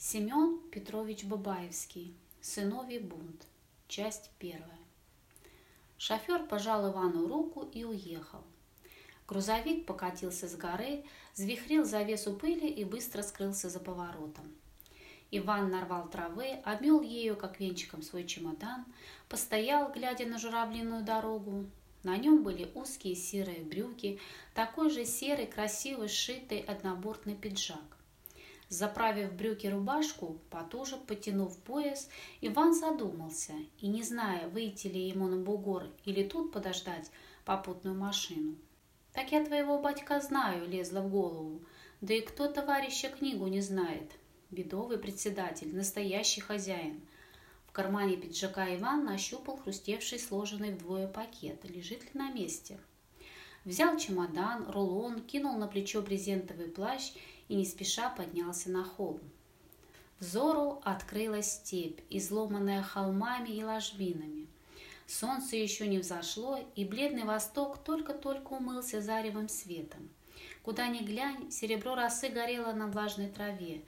Семен Петрович Бабаевский. Сыновий бунт. Часть первая. Шофер пожал Ивану руку и уехал. Грузовик покатился с горы, звихрил завесу пыли и быстро скрылся за поворотом. Иван нарвал травы, обмел ею, как венчиком, свой чемодан, постоял, глядя на журавлиную дорогу. На нем были узкие серые брюки, такой же серый, красивый, сшитый однобортный пиджак. Заправив брюки рубашку, потуже потянув пояс, Иван задумался и, не зная, выйти ли ему на бугор или тут подождать попутную машину. «Так я твоего батька знаю», — лезла в голову. «Да и кто товарища книгу не знает? Бедовый председатель, настоящий хозяин». В кармане пиджака Иван нащупал хрустевший сложенный вдвое пакет. Лежит ли на месте? Взял чемодан, рулон, кинул на плечо брезентовый плащ и не спеша поднялся на холм. Взору открылась степь, изломанная холмами и ложбинами. Солнце еще не взошло, и бледный восток только-только умылся заревым светом. Куда ни глянь, серебро росы горело на влажной траве.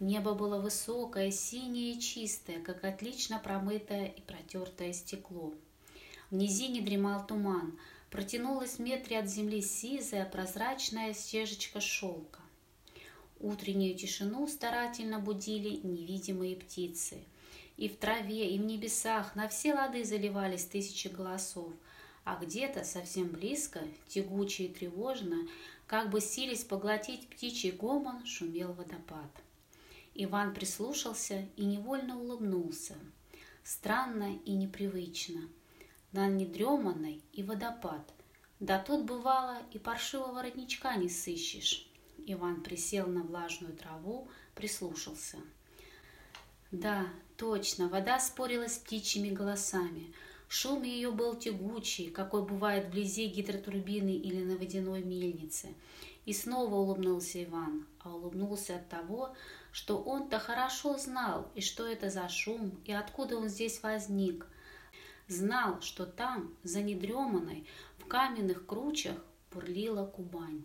Небо было высокое, синее и чистое, как отлично промытое и протертое стекло. В низине дремал туман, протянулась в метре от земли сизая, прозрачная стежечка шелка. Утреннюю тишину старательно будили невидимые птицы. И в траве, и в небесах на все лады заливались тысячи голосов, а где-то совсем близко, тягуче и тревожно, как бы сились поглотить птичий гомон, шумел водопад. Иван прислушался и невольно улыбнулся. Странно и непривычно. На недреманной и водопад. Да тут бывало и паршивого родничка не сыщешь. Иван присел на влажную траву, прислушался. Да, точно, вода спорила с птичьими голосами. Шум ее был тягучий, какой бывает вблизи гидротурбины или на водяной мельнице. И снова улыбнулся Иван, а улыбнулся от того, что он-то хорошо знал, и что это за шум, и откуда он здесь возник. Знал, что там, за недреманной, в каменных кручах, бурлила Кубань.